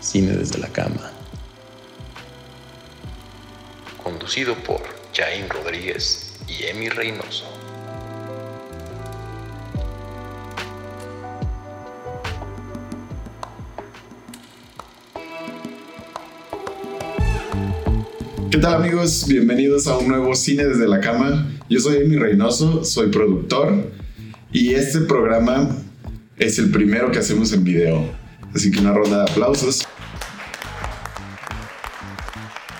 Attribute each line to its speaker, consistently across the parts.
Speaker 1: Cine desde la cama.
Speaker 2: Conducido por Jaime Rodríguez y Emi Reynoso.
Speaker 3: ¿Qué tal amigos? Bienvenidos a un nuevo Cine desde la cama. Yo soy Emi Reynoso, soy productor y este programa es el primero que hacemos en video. Así que una ronda de aplausos.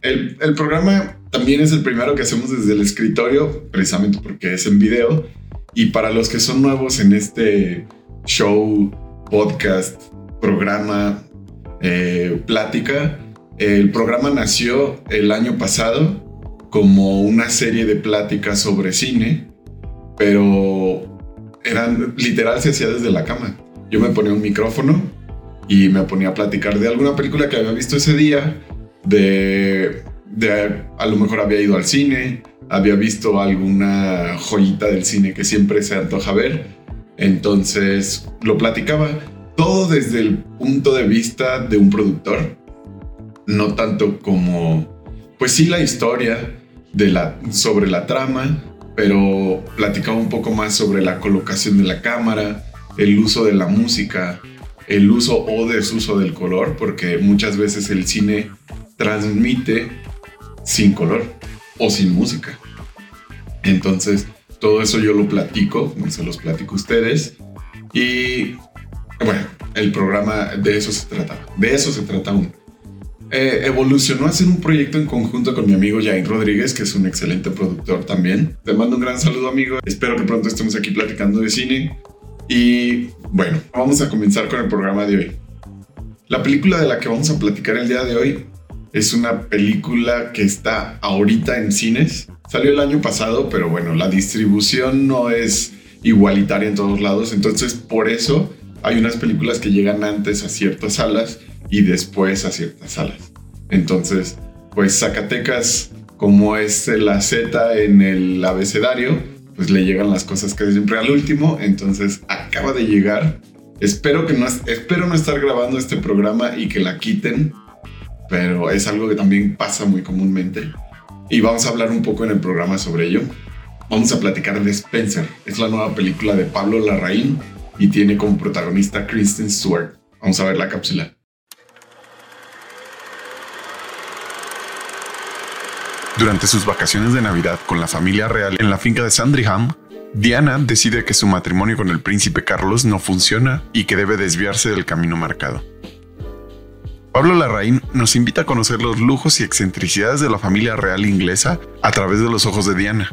Speaker 3: El, el programa también es el primero que hacemos desde el escritorio, precisamente porque es en video. Y para los que son nuevos en este show, podcast, programa, eh, plática, el programa nació el año pasado como una serie de pláticas sobre cine, pero eran literal se hacía desde la cama. Yo me ponía un micrófono y me ponía a platicar de alguna película que había visto ese día, de, a lo mejor había ido al cine, había visto alguna joyita del cine que siempre se antoja ver, entonces lo platicaba todo desde el punto de vista de un productor no tanto como, pues sí, la historia de la, sobre la trama, pero platicaba un poco más sobre la colocación de la cámara, el uso de la música, el uso o desuso del color, porque muchas veces el cine transmite sin color o sin música. Entonces, todo eso yo lo platico, se los platico a ustedes. Y bueno, el programa de eso se trata. De eso se trata un eh, evolucionó a ser un proyecto en conjunto con mi amigo Jair Rodríguez, que es un excelente productor también. Te mando un gran saludo, amigo. Espero que pronto estemos aquí platicando de cine. Y bueno, vamos a comenzar con el programa de hoy. La película de la que vamos a platicar el día de hoy es una película que está ahorita en cines. Salió el año pasado, pero bueno, la distribución no es igualitaria en todos lados. Entonces, por eso hay unas películas que llegan antes a ciertas salas y después a ciertas salas. Entonces, pues Zacatecas, como es la Z en el abecedario, pues le llegan las cosas que siempre al último. Entonces, acaba de llegar. Espero que no, espero no estar grabando este programa y que la quiten, pero es algo que también pasa muy comúnmente. Y vamos a hablar un poco en el programa sobre ello. Vamos a platicar de Spencer. Es la nueva película de Pablo Larraín y tiene como protagonista Kristen Stewart. Vamos a ver la cápsula.
Speaker 4: Durante sus vacaciones de Navidad con la familia real en la finca de Sandringham, Diana decide que su matrimonio con el príncipe Carlos no funciona y que debe desviarse del camino marcado. Pablo Larraín nos invita a conocer los lujos y excentricidades de la familia real inglesa a través de los ojos de Diana.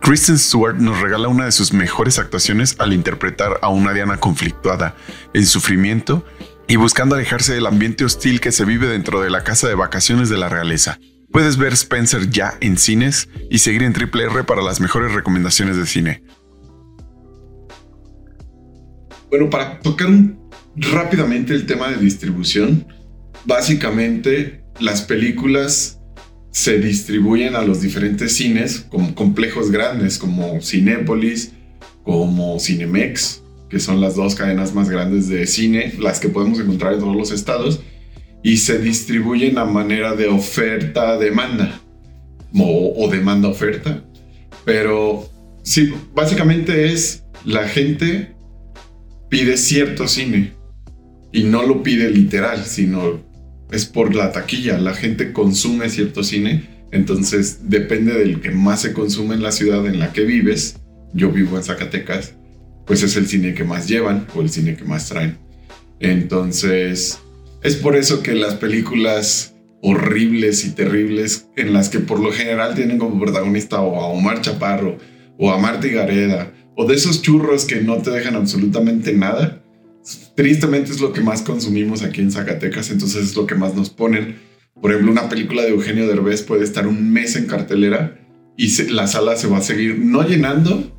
Speaker 4: Kristen Stewart nos regala una de sus mejores actuaciones al interpretar a una Diana conflictuada, en sufrimiento y buscando alejarse del ambiente hostil que se vive dentro de la casa de vacaciones de la realeza. Puedes ver Spencer ya en cines y seguir en Triple R para las mejores recomendaciones de cine.
Speaker 3: Bueno, para tocar rápidamente el tema de distribución, básicamente las películas se distribuyen a los diferentes cines como complejos grandes como Cinépolis, como Cinemex, que son las dos cadenas más grandes de cine, las que podemos encontrar en todos los estados y se distribuyen a manera de oferta-demanda o, demanda-oferta. Pero sí, básicamente es la gente pide cierto cine y no lo pide literal, sino es por la taquilla. La gente consume cierto cine, entonces depende del que más se consume en la ciudad en la que vives. Yo vivo en Zacatecas, pues es el cine que más llevan o el cine que más traen. Entonces, es por eso que las películas horribles y terribles en las que por lo general tienen como protagonista o a Omar Chaparro o a Marta Gareda o de esos churros que no te dejan absolutamente nada. Tristemente es lo que más consumimos aquí en Zacatecas, entonces es lo que más nos ponen. Por ejemplo, una película de Eugenio Derbez puede estar un mes en cartelera y la sala se va a seguir no llenando,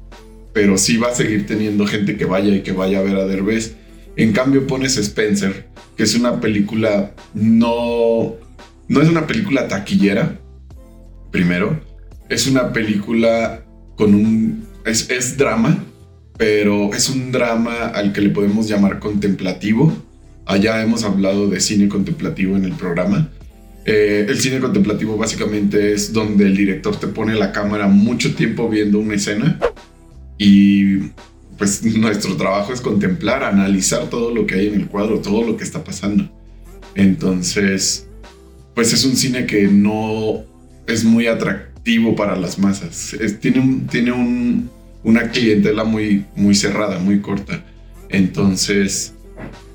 Speaker 3: pero sí va a seguir teniendo gente que vaya y que vaya a ver a Derbez. En cambio pones Spencer, que es una película no no es una película taquillera. Primero, es una película con un es, es drama, pero es un drama al que le podemos llamar contemplativo allá hemos hablado de cine contemplativo en el programa. Eh, el cine contemplativo básicamente es donde el director te pone la cámara mucho tiempo viendo una escena y pues nuestro trabajo es contemplar, analizar todo lo que hay en el cuadro, todo lo que está pasando. Entonces, pues es un cine que no es muy atractivo para las masas. tiene tiene una clientela muy, muy cerrada, muy corta. Entonces,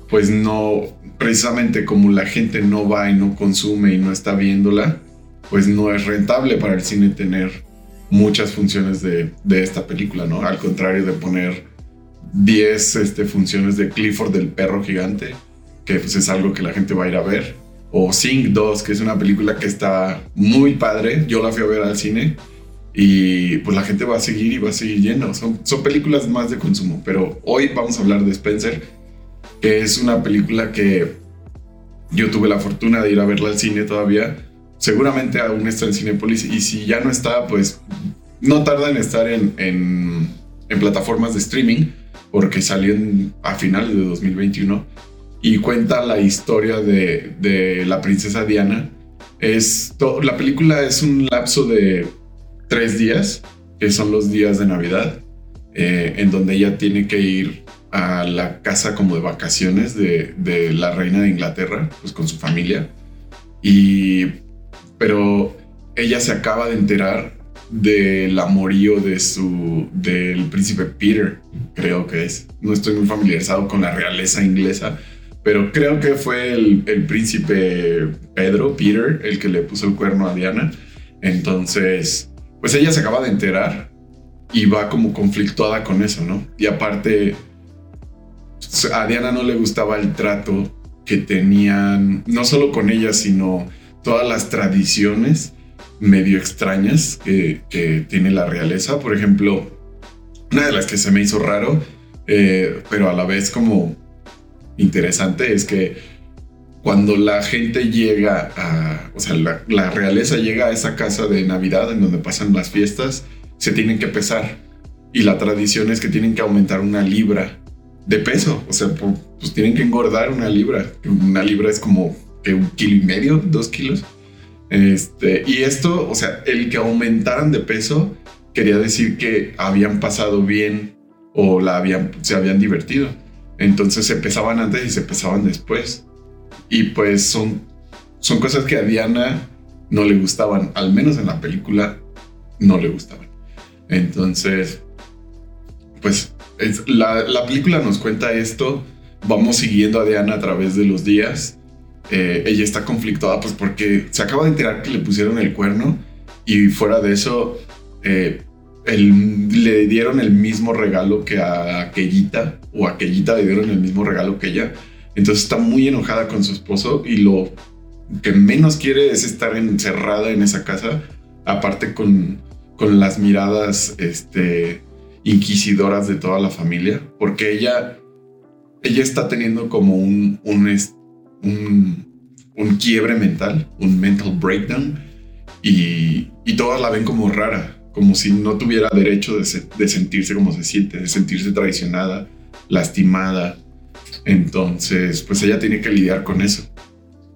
Speaker 3: pues no, precisamente como la gente no va y no consume y no está viéndola, pues no es rentable para el cine tener muchas funciones de, esta película, ¿no? Al contrario de poner 10 este, funciones de Clifford del perro gigante, que pues es algo que la gente va a ir a ver. O Sing 2, que es una película que está muy padre. Yo la fui a ver al cine y pues la gente va a seguir y va a seguir yendo. Son, son películas más de consumo, pero hoy vamos a hablar de Spencer, que es una película que yo tuve la fortuna de ir a verla al cine todavía. Seguramente aún está en Cinepolis y si ya no está, pues no tarda en estar en, en plataformas de streaming porque salió a finales de 2021 y cuenta la historia de, de la princesa Diana. Es la película es un lapso de tres días, que son los días de Navidad, eh, en donde ella tiene que ir a la casa como de vacaciones de, de, la reina de Inglaterra, pues con su familia. Y, pero ella se acaba de enterar del amorío de su, del príncipe Peter, creo que es. No estoy muy familiarizado con la realeza inglesa, pero creo que fue el, príncipe Pedro, Peter, el que le puso el cuerno a Diana. Entonces, pues ella se acaba de enterar y va como conflictuada con eso, ¿no? Y aparte, a Diana no le gustaba el trato que tenían, no solo con ella, sino todas las tradiciones medio extrañas que, tiene la realeza. Por ejemplo, una de las que se me hizo raro, eh, pero a la vez como interesante es que cuando la gente llega a, o sea, la, realeza llega a esa casa de Navidad en donde pasan las fiestas, se tienen que pesar. Y la tradición es que tienen que aumentar una libra de peso. O sea, pues tienen que engordar una libra. Una libra es como un kilo y medio, dos kilos. Este, y esto, o sea, el que aumentaran de peso quería decir que habían pasado bien o la habían, se habían divertido. Entonces se pesaban antes y se pesaban después. Y pues son, son cosas que a Diana no le gustaban, al menos en la película no le gustaban. Entonces, pues la, la, película nos cuenta esto, vamos siguiendo a Diana a través de los días. Eh, ella está conflictuada pues porque se acaba de enterar que le pusieron el cuerno y fuera de eso eh, le dieron el mismo regalo que a aquellita, o a aquellita le dieron el mismo regalo que ella. Entonces está muy enojada con su esposo y lo que menos quiere es estar encerrada en esa casa, aparte con, con las miradas este, inquisidoras de toda la familia, porque ella, ella está teniendo como un, un, un quiebre mental, un mental breakdown, y, y todas la ven como rara como si no tuviera derecho de, sentirse como se siente, de sentirse traicionada, lastimada. Entonces, pues ella tiene que lidiar con eso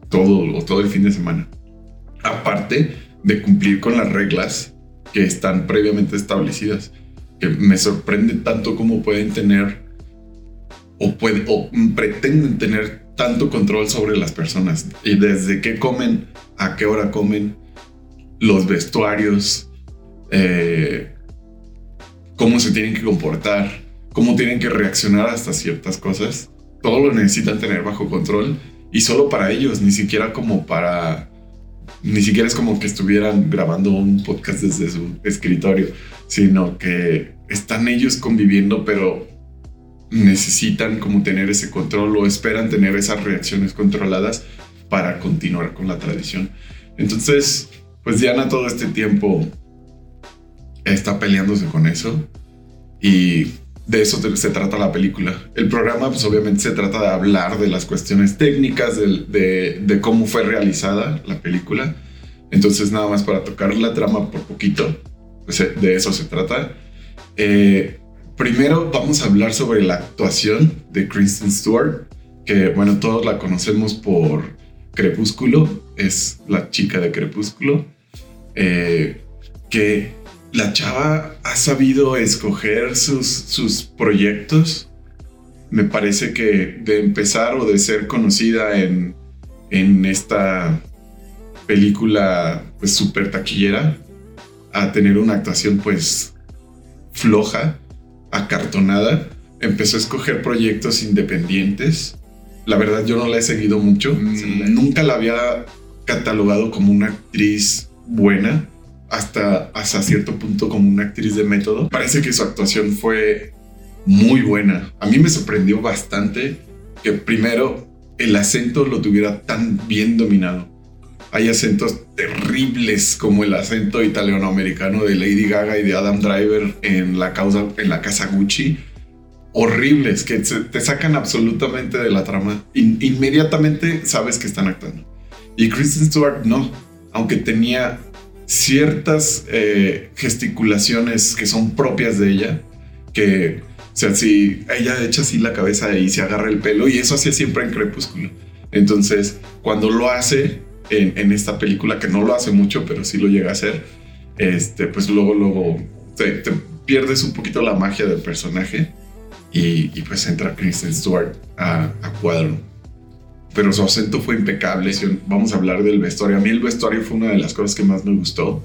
Speaker 3: todo, todo el fin de semana. Aparte de cumplir con las reglas que están previamente establecidas, que me sorprende tanto cómo pueden tener o, pueden, o pretenden tener tanto control sobre las personas y desde qué comen, a qué hora comen, los vestuarios, eh, cómo se tienen que comportar, cómo tienen que reaccionar hasta ciertas cosas. Todo lo necesitan tener bajo control y solo para ellos, ni siquiera como para... Ni siquiera es como que estuvieran grabando un podcast desde su escritorio, sino que están ellos conviviendo, pero necesitan como tener ese control o esperan tener esas reacciones controladas para continuar con la tradición. Entonces, pues Diana todo este tiempo está peleándose con eso y de eso se trata la película. El programa pues obviamente se trata de hablar de las cuestiones técnicas, de, cómo fue realizada la película. Entonces nada más para tocar la trama por poquito, pues, eh, de eso se trata. Eh, primero vamos a hablar sobre la actuación de Kristen Stewart, que bueno, todos la conocemos por Crepúsculo, es la chica de Crepúsculo, eh, que la chava ha sabido escoger sus, sus proyectos. Me parece que de empezar o de ser conocida en, en esta película pues taquillera a tener una actuación pues floja, acartonada, empezó a escoger proyectos independientes. La verdad yo no la he seguido mucho, mm. nunca la había catalogado como una actriz buena, hasta, hasta cierto punto como una actriz de método. Parece que su actuación fue muy buena. A mí me sorprendió bastante que primero el acento lo tuviera tan bien dominado. Hay acentos terribles como el acento italiano-americano de Lady Gaga y de Adam Driver en la, causa, en la casa Gucci. Horribles que te sacan absolutamente de la trama. inmediatamente sabes que están actuando. Y Kristen Stewart no, aunque tenía ciertas eh, gesticulaciones que son propias de ella, que, o sea, si ella echa así la cabeza y se agarra el pelo, y eso hacía siempre en Crepúsculo. Entonces, cuando lo hace, en, esta película, que no lo hace mucho, pero sí lo llega a hacer, este, pues luego, luego te, pierdes un poquito la magia del personaje y, pues entra Kristen Stewart a, cuadro. Pero su acento fue impecable. Vamos a hablar del vestuario. A mí el vestuario fue una de las cosas que más me gustó.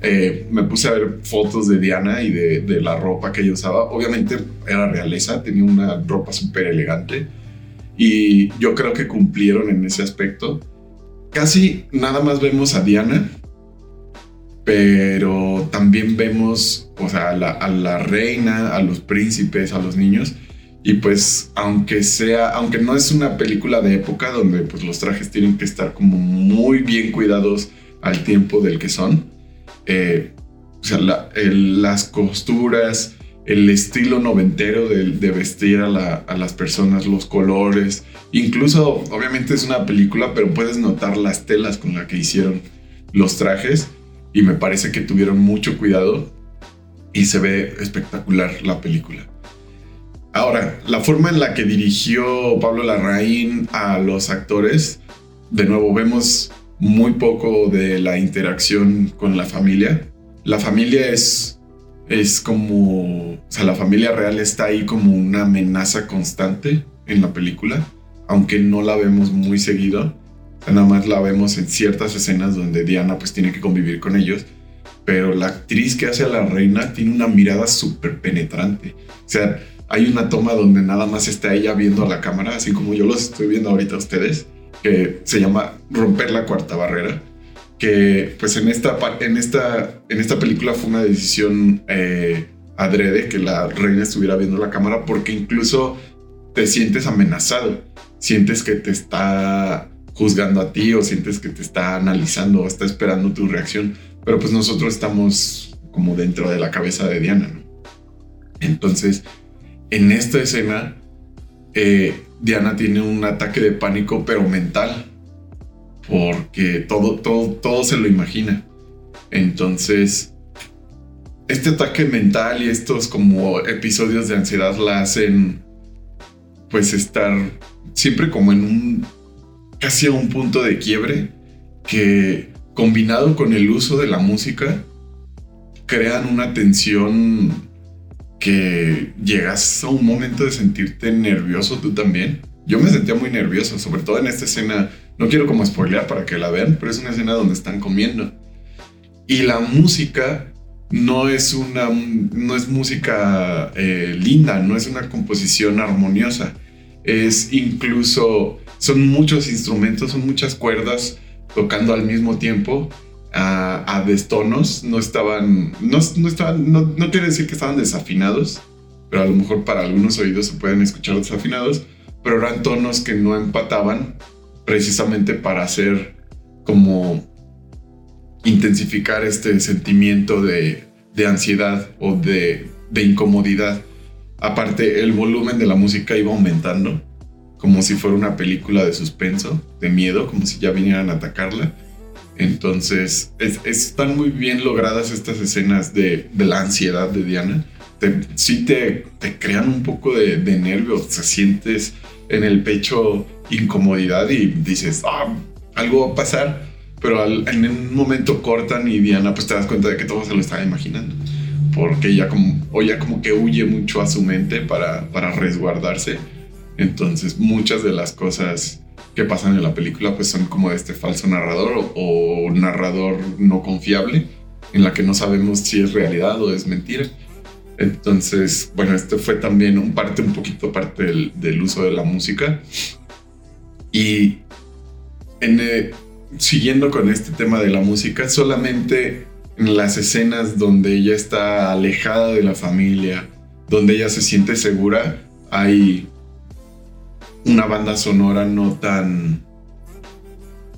Speaker 3: Eh, me puse a ver fotos de Diana y de, de, la ropa que ella usaba. Obviamente era realeza, tenía una ropa súper elegante y yo creo que cumplieron en ese aspecto casi nada más vemos a Diana, pero también vemos o sea, a, la, reina, a los príncipes, a los niños. Y pues, aunque sea, aunque no es una película de época donde pues los trajes tienen que estar como muy bien cuidados al tiempo del que son, eh, o sea, las costuras, el estilo noventero de, vestir a, las personas, los colores. Incluso, obviamente es una película, pero puedes notar las telas con las que hicieron los trajes. Y me parece que tuvieron mucho cuidado y se ve espectacular la película. Ahora, la forma en la que dirigió Pablo Larraín a los actores, de nuevo vemos muy poco de la interacción con la familia. La familia es es como, o sea, la familia real está ahí como una amenaza constante en la película, aunque no la vemos muy seguido, nada más la vemos en ciertas escenas donde Diana pues tiene que convivir con ellos, pero la actriz que hace a la reina tiene una mirada súper penetrante, o sea, hay una toma donde nada más está ella viendo a la cámara, así como yo los estoy viendo ahorita a ustedes, que se llama Romper la cuarta barrera que pues en esta, en esta, en esta película fue una decisión eh, adrede que la reina estuviera viendo la cámara porque incluso te sientes amenazado, sientes que te está juzgando a ti o sientes que te está analizando o está esperando tu reacción, pero pues nosotros estamos como dentro de la cabeza de Diana, ¿no? Entonces, en esta escena, eh, Diana tiene un ataque de pánico, pero mental, porque todo, todo, todo se lo imagina. Entonces, este ataque mental y estos como episodios de ansiedad la hacen pues estar siempre como en un casi a un punto de quiebre que combinado con el uso de la música crean una tensión que llegas a un momento de sentirte nervioso tú también. Yo me sentía muy nervioso, sobre todo en esta escena no quiero como spoilear para que la vean, pero es una escena donde están comiendo. Y la música no es una no es música eh, linda, no es una composición armoniosa. Es incluso son muchos instrumentos, son muchas cuerdas tocando al mismo tiempo a, destonos. No estaban, no, no estaban, no, no quiere decir que estaban desafinados, pero a lo mejor para algunos oídos se pueden escuchar desafinados, pero eran tonos que no empataban precisamente para hacer como intensificar este sentimiento de, ansiedad o de, incomodidad. Aparte, el volumen de la música iba aumentando, como si fuera una película de suspenso, de miedo, como si ya vinieran a atacarla. Entonces, están muy bien logradas estas escenas de, de, la ansiedad de Diana, te, sí te, te crean un poco de, de nervios, te sientes en el pecho incomodidad y dices, ah, algo va a pasar, pero en un momento cortan y Diana pues te das cuenta de que todo se lo estaba imaginando, porque ella como, o ya como que huye mucho a su mente para, para resguardarse, entonces muchas de las cosas que pasan en la película pues son como de este falso narrador o, o narrador no confiable, en la que no sabemos si es realidad o es mentira. Entonces, bueno, esto fue también un parte, un poquito parte del, del uso de la música. Y eh, siguiendo con este tema de la música, solamente en las escenas donde ella está alejada de la familia, donde ella se siente segura, hay una banda sonora no tan...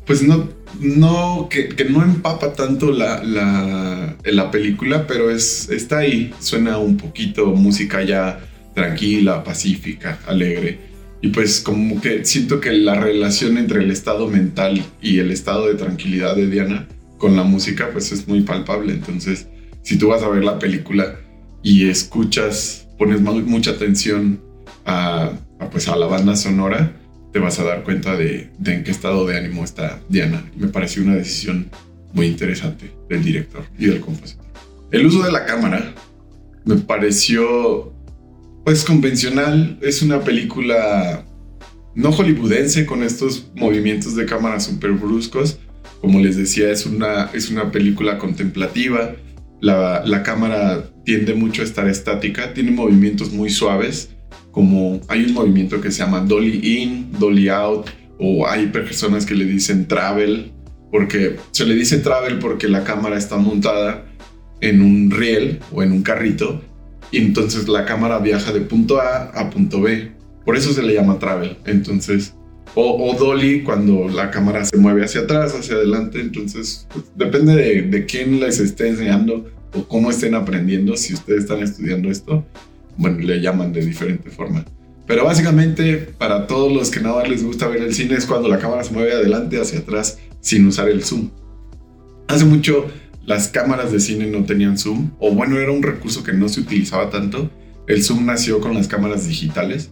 Speaker 3: Pues no, no que, no empapa tanto la, la, la, película, pero es, está ahí, suena un poquito música ya tranquila, pacífica, alegre. Y pues como que siento que la relación entre el estado mental y el estado de tranquilidad de Diana con la música pues es muy palpable. Entonces, si tú vas a ver la película y escuchas, pones mucha atención a, pues a la banda sonora, te vas a dar cuenta de, de en qué estado de ánimo está Diana. Me pareció una decisión muy interesante del director y del compositor. El uso de la cámara me pareció pues convencional, es una película no hollywoodense con estos movimientos de cámara súper bruscos. Como les decía, es una, es una película contemplativa. La, la, cámara tiende mucho a estar estática, tiene movimientos muy suaves, como hay un movimiento que se llama dolly in, dolly out, o hay personas que le dicen travel, porque se le dice travel porque la cámara está montada en un riel o en un carrito entonces la cámara viaja de punto A a punto B. Por eso se le llama travel. Entonces, o, dolly cuando la cámara se mueve hacia atrás, hacia adelante. Entonces, pues, depende de, de, quién les esté enseñando o cómo estén aprendiendo. Si ustedes están estudiando esto, bueno, le llaman de diferente forma. Pero básicamente, para todos los que nada les gusta ver el cine, es cuando la cámara se mueve adelante, hacia atrás, sin usar el zoom. Hace mucho las cámaras de cine no tenían zoom, o bueno, era un recurso que no se utilizaba tanto. El zoom nació con las cámaras digitales,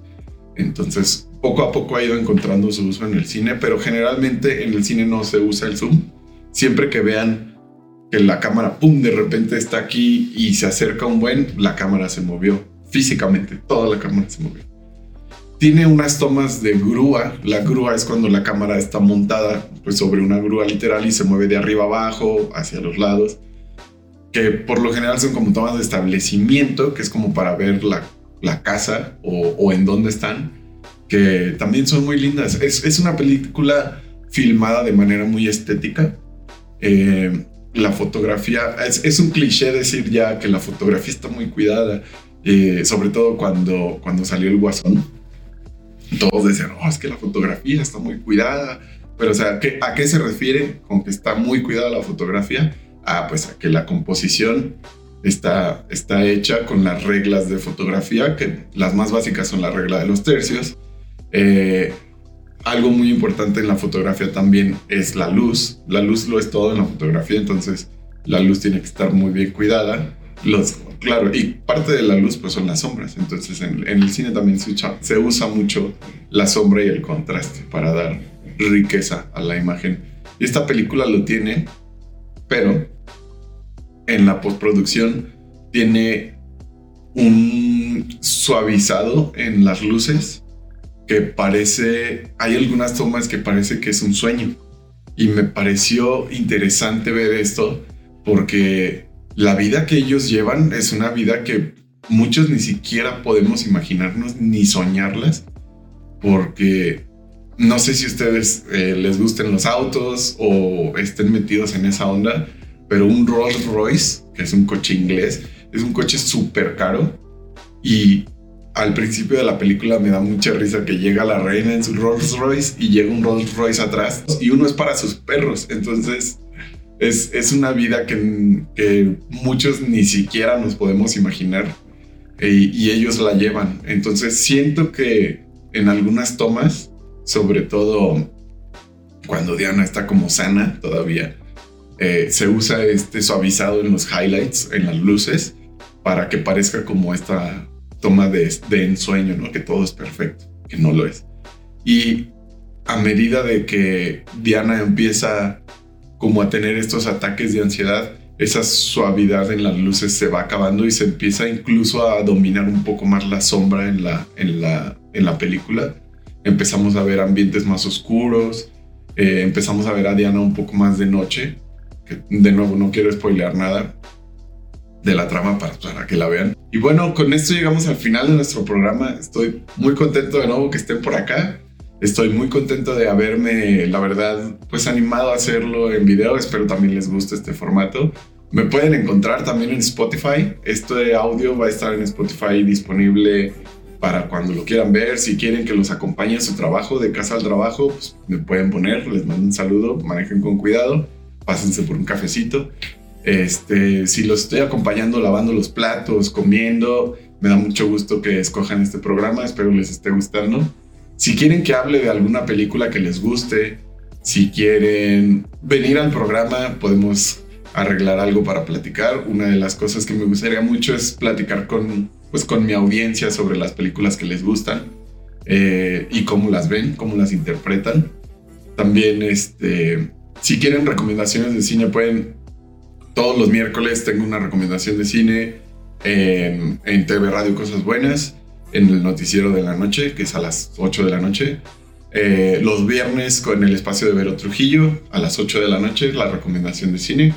Speaker 3: entonces poco a poco ha ido encontrando su uso en el cine, pero generalmente en el cine no se usa el zoom. Siempre que vean que la cámara, ¡pum!, de repente está aquí y se acerca un buen, la cámara se movió físicamente, toda la cámara se movió. Tiene unas tomas de grúa. La grúa es cuando la cámara está montada pues, sobre una grúa literal y se mueve de arriba abajo, hacia los lados. Que por lo general son como tomas de establecimiento, que es como para ver la, la casa o, en dónde están, que también son muy lindas. Es, es una película filmada de manera muy estética. Eh, la fotografía, es, es, un cliché decir ya que la fotografía está muy cuidada, eh, sobre todo cuando, cuando salió el Guasón todos decían, oh, es que la fotografía está muy cuidada. Pero, o sea, ¿a qué se refiere con que está muy cuidada la fotografía? Ah, pues a que la composición está, está hecha con las reglas de fotografía, que las más básicas son la regla de los tercios. Eh, algo muy importante en la fotografía también es la luz. La luz lo es todo en la fotografía, entonces la luz tiene que estar muy bien cuidada. Claro, y parte de la luz pues son las sombras. Entonces en, el cine también se usa, se usa mucho la sombra y el contraste para dar riqueza a la imagen. Y esta película lo tiene, pero en la postproducción tiene un suavizado en las luces que parece, hay algunas tomas que parece que es un sueño. Y me pareció interesante ver esto porque la vida que ellos llevan es una vida que muchos ni siquiera podemos imaginarnos ni soñarlas, porque no sé si ustedes eh, les gusten los autos o estén metidos en esa onda, pero un Rolls Royce, que es un coche inglés, es un coche súper caro y al principio de la película me da mucha risa que llega la reina en su Rolls Royce y llega un Rolls Royce atrás y uno es para sus perros, entonces es, una vida que, muchos ni siquiera nos podemos imaginar eh, y ellos la llevan. Entonces siento que en algunas tomas, sobre todo cuando Diana está como sana todavía, eh, se usa este suavizado en los highlights, en las luces, para que parezca como esta toma de, de ensueño, ¿no? Que todo es perfecto, que no lo es. Y a medida de que Diana empieza como a tener estos ataques de ansiedad, esa suavidad en las luces se va acabando y se empieza incluso a dominar un poco más la sombra en la, en la, en la película. Empezamos a ver ambientes más oscuros, eh, empezamos a ver a Diana un poco más de noche, que de nuevo no quiero spoilear nada de la trama para, para que la vean. Y bueno, con esto llegamos al final de nuestro programa. Estoy muy contento de nuevo que estén por acá. Estoy muy contento de haberme, la verdad, pues animado a hacerlo en video. Espero también les guste este formato. Me pueden encontrar también en Spotify. Este audio va a estar en Spotify disponible para cuando lo quieran ver. Si quieren que los acompañe a su trabajo, de casa al trabajo, pues me pueden poner. Les mando un saludo. Manejen con cuidado. Pásense por un cafecito. Este, si los estoy acompañando lavando los platos, comiendo, me da mucho gusto que escojan este programa. Espero les esté gustando. Si quieren que hable de alguna película que les guste, si quieren venir al programa, podemos arreglar algo para platicar. Una de las cosas que me gustaría mucho es platicar con, pues, con mi audiencia sobre las películas que les gustan eh, y cómo las ven, cómo las interpretan. También, este, si quieren recomendaciones de cine, pueden. Todos los miércoles tengo una recomendación de cine en, en TV Radio Cosas Buenas en el noticiero de la noche, que es a las 8 de la noche. Eh, los viernes con el espacio de Vero Trujillo a las 8 de la noche, la recomendación de cine.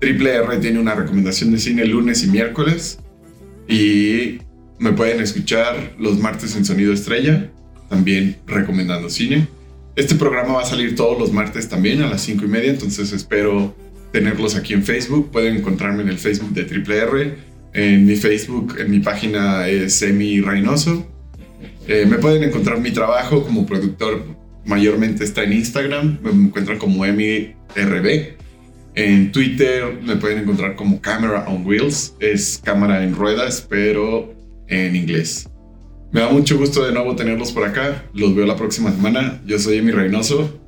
Speaker 3: Triple R tiene una recomendación de cine lunes y miércoles. Y me pueden escuchar los martes en Sonido Estrella, también recomendando cine. Este programa va a salir todos los martes también a las 5 y media, entonces espero tenerlos aquí en Facebook. Pueden encontrarme en el Facebook de Triple R en mi Facebook, en mi página es Emi Reynoso. Eh, me pueden encontrar mi trabajo como productor, mayormente está en Instagram, me encuentran como Emi RB. En Twitter me pueden encontrar como Camera on Wheels, es cámara en ruedas, pero en inglés. Me da mucho gusto de nuevo tenerlos por acá. Los veo la próxima semana. Yo soy Emi Reynoso.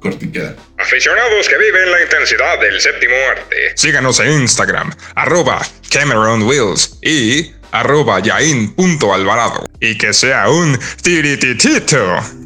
Speaker 3: Cortiqueda.
Speaker 1: Aficionados que viven la intensidad del séptimo arte. Síganos en Instagram, arroba Cameron Wills y arroba Yain.alvarado. Y que sea un tirititito.